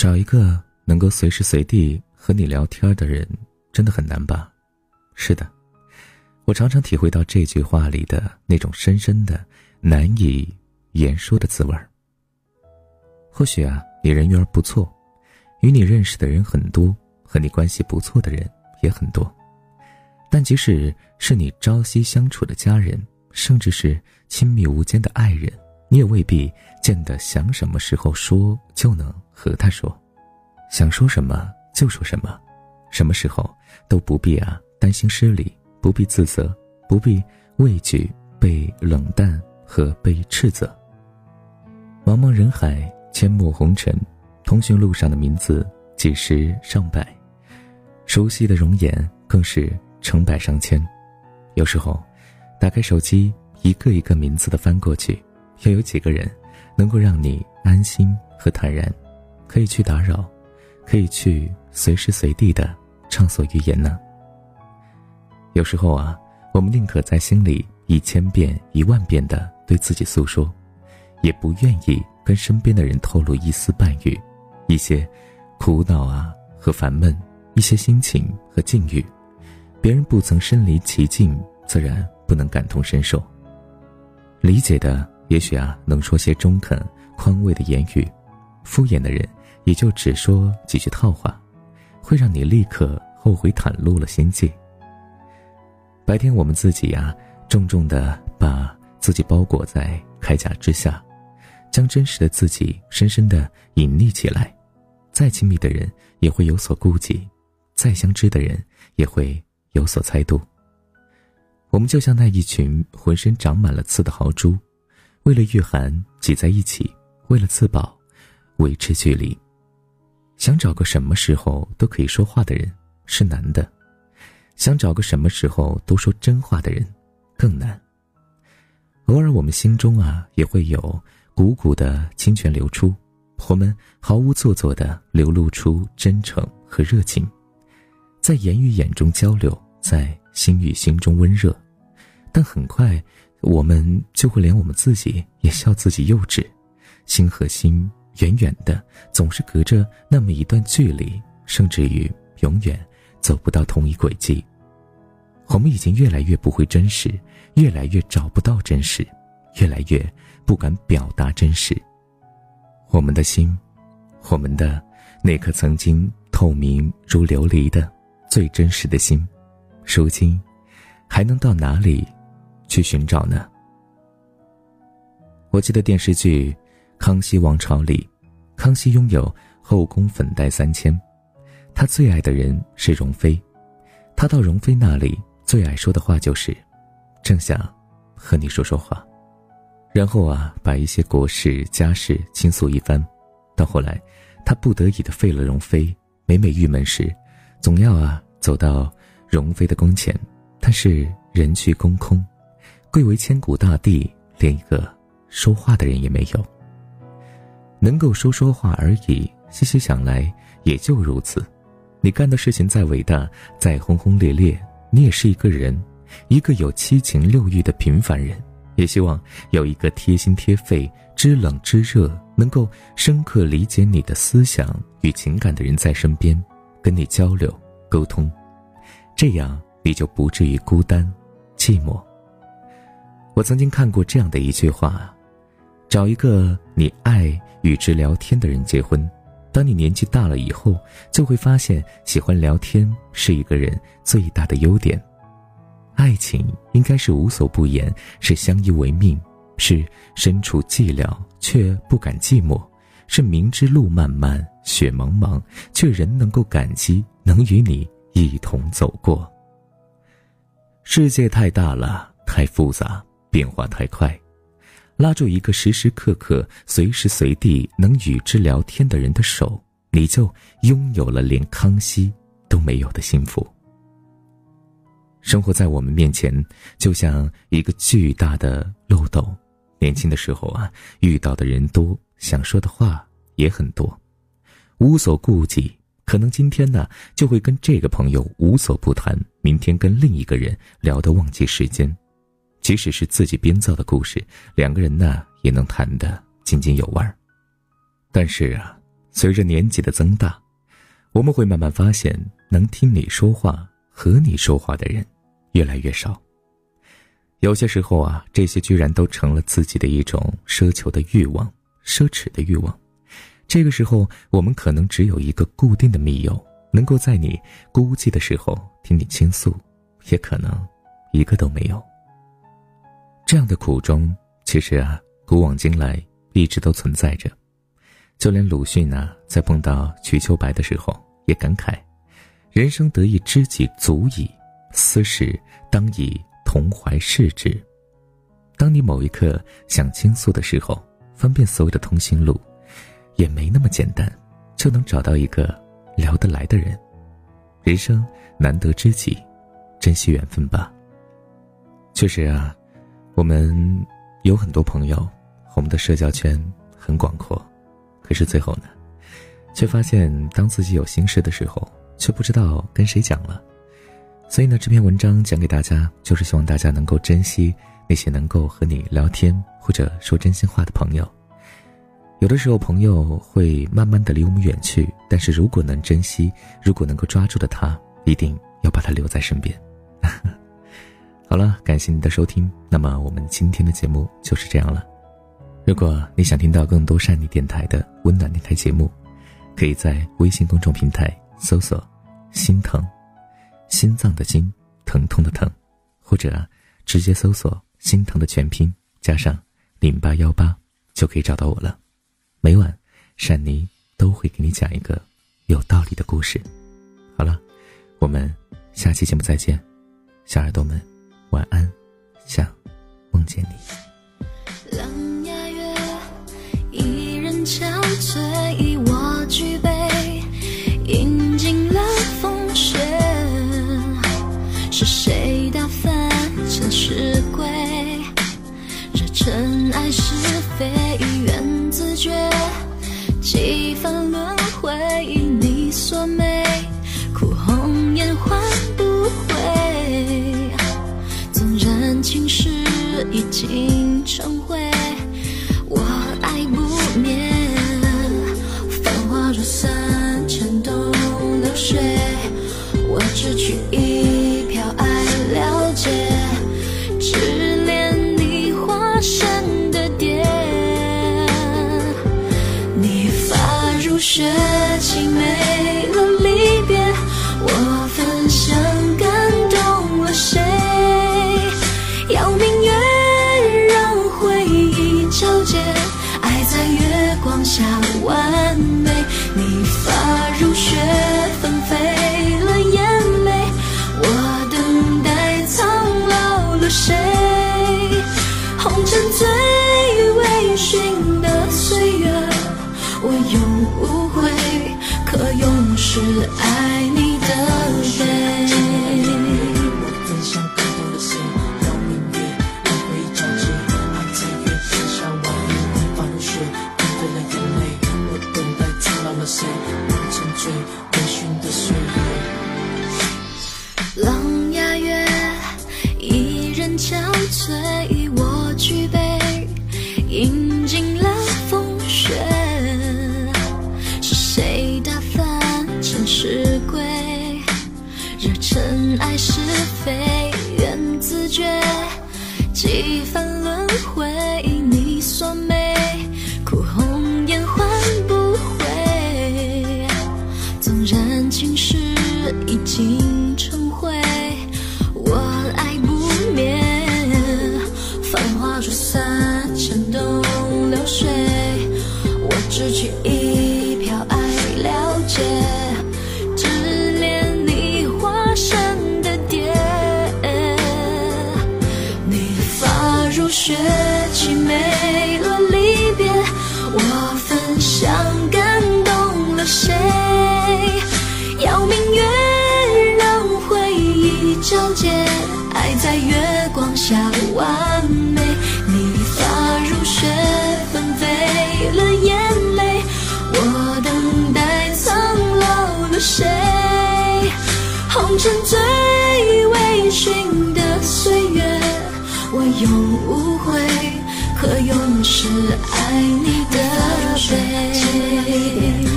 找一个能够随时随地和你聊天的人，真的很难吧？是的，我常常体会到这句话里的那种深深的、难以言说的滋味儿。或许啊，你人缘不错，与你认识的人很多，和你关系不错的人也很多，但即使是你朝夕相处的家人，甚至是亲密无间的爱人，你也未必见得想什么时候说就能和他说，想说什么就说什么，什么时候都不必啊担心失礼，不必自责，不必畏惧被冷淡和被斥责。茫茫人海。阡陌红尘，通讯录上的名字几十上百，熟悉的容颜更是成百上千。有时候，打开手机，一个一个名字的翻过去，又有几个人能够让你安心和坦然，可以去打扰，可以去随时随地的畅所欲言呢？有时候啊，我们宁可在心里一千遍、一万遍的对自己诉说，也不愿意。跟身边的人透露一丝半语，一些苦恼啊和烦闷，一些心情和境遇，别人不曾身临其境，自然不能感同身受。理解的也许啊能说些中肯宽慰的言语，敷衍的人也就只说几句套话，会让你立刻后悔袒露了心迹。白天我们自己呀，重重的把自己包裹在铠甲之下。将真实的自己深深的隐匿起来，再亲密的人也会有所顾忌，再相知的人也会有所猜度。我们就像那一群浑身长满了刺的豪猪，为了御寒挤在一起，为了自保维持距离。想找个什么时候都可以说话的人是难的，想找个什么时候都说真话的人更难。偶尔我们心中啊也会有。汩汩的清泉流出，我们毫无做作的流露出真诚和热情，在言语眼中交流，在心与心中温热，但很快，我们就会连我们自己也笑自己幼稚，心和心远远的，总是隔着那么一段距离，甚至于永远走不到同一轨迹。我们已经越来越不会真实，越来越找不到真实，越来越。不敢表达真实。我们的心，我们的那颗曾经透明如琉璃的最真实的心，如今还能到哪里去寻找呢？我记得电视剧《康熙王朝》里，康熙拥有后宫粉黛三千，他最爱的人是容妃，他到容妃那里最爱说的话就是：“正想和你说说话。”然后啊，把一些国事家事倾诉一番，到后来，他不得已的废了容妃。每每郁闷时，总要啊走到容妃的宫前，但是人去宫空，贵为千古大帝，连一个说话的人也没有。能够说说话而已，细细想来也就如此。你干的事情再伟大，再轰轰烈烈，你也是一个人，一个有七情六欲的平凡人。也希望有一个贴心贴肺、知冷知热、能够深刻理解你的思想与情感的人在身边，跟你交流沟通，这样你就不至于孤单、寂寞。我曾经看过这样的一句话：找一个你爱与之聊天的人结婚。当你年纪大了以后，就会发现喜欢聊天是一个人最大的优点。爱情应该是无所不言，是相依为命，是身处寂寥却不敢寂寞，是明知路漫漫雪茫茫，却仍能够感激能与你一同走过。世界太大了，太复杂，变化太快，拉住一个时时刻刻、随时随地能与之聊天的人的手，你就拥有了连康熙都没有的幸福。生活在我们面前，就像一个巨大的漏斗。年轻的时候啊，遇到的人多，想说的话也很多，无所顾忌。可能今天呢，就会跟这个朋友无所不谈；明天跟另一个人聊得忘记时间。即使是自己编造的故事，两个人呢也能谈得津津有味儿。但是啊，随着年纪的增大，我们会慢慢发现，能听你说话、和你说话的人越来越少。有些时候啊，这些居然都成了自己的一种奢求的欲望、奢侈的欲望。这个时候，我们可能只有一个固定的密友，能够在你孤寂的时候听你倾诉，也可能一个都没有。这样的苦衷，其实啊，古往今来一直都存在着。就连鲁迅啊，在碰到瞿秋白的时候，也感慨：“人生得一知己足矣，斯事当以。”同怀视之。当你某一刻想倾诉的时候，翻遍所有的通讯录，也没那么简单，就能找到一个聊得来的人。人生难得知己，珍惜缘分吧。确实啊，我们有很多朋友，我们的社交圈很广阔，可是最后呢，却发现当自己有心事的时候，却不知道跟谁讲了。所以呢，这篇文章讲给大家，就是希望大家能够珍惜那些能够和你聊天或者说真心话的朋友。有的时候，朋友会慢慢的离我们远去，但是如果能珍惜，如果能够抓住的他，一定要把他留在身边。好了，感谢你的收听，那么我们今天的节目就是这样了。如果你想听到更多善妮电台的温暖电台节目，可以在微信公众平台搜索“心疼”。心脏的心，疼痛的疼，或者直接搜索“心疼”的全拼加上零八幺八，就可以找到我了。每晚，善妮都会给你讲一个有道理的故事。好了，我们下期节目再见，小耳朵们晚安，想梦见你。狼牙月，一人憔悴，我举杯，饮尽了风雪。是谁打翻尘世规？这尘埃是非，缘自觉，几番轮回。已经成灰我爱不灭繁华如三千东流水我只取一下完美。你发如雪纷飞了眼眉，我等待苍老了谁？红尘醉微醺的岁月，我永无悔，可永世爱你的美。雪凄美了离别我焚香感动了谁？邀明月让回忆皎洁爱在月光下完美你发如雪纷飞了眼泪我等待苍老了谁？红尘醉是爱你的。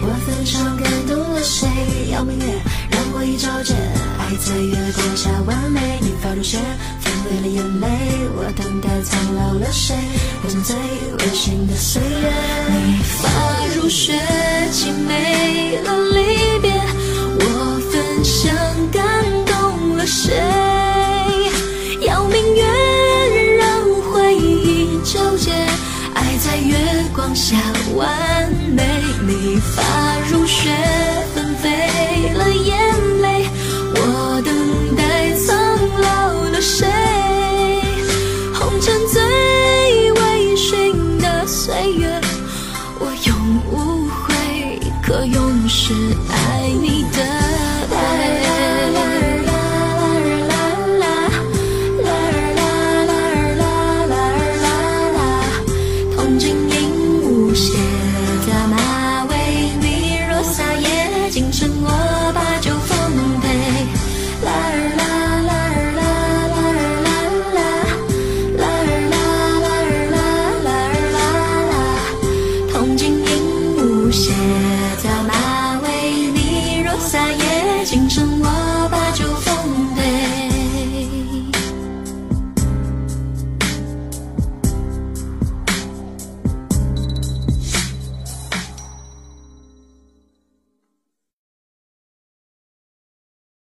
我焚香感动了谁？邀明月，让我一照见。爱在月光下完美，你发如雪，纷飞了眼泪。我等待苍老了谁？我将醉温馨的岁月，你发如雪，凄美了离别。我焚香感动了谁？放下完美，你发如雪，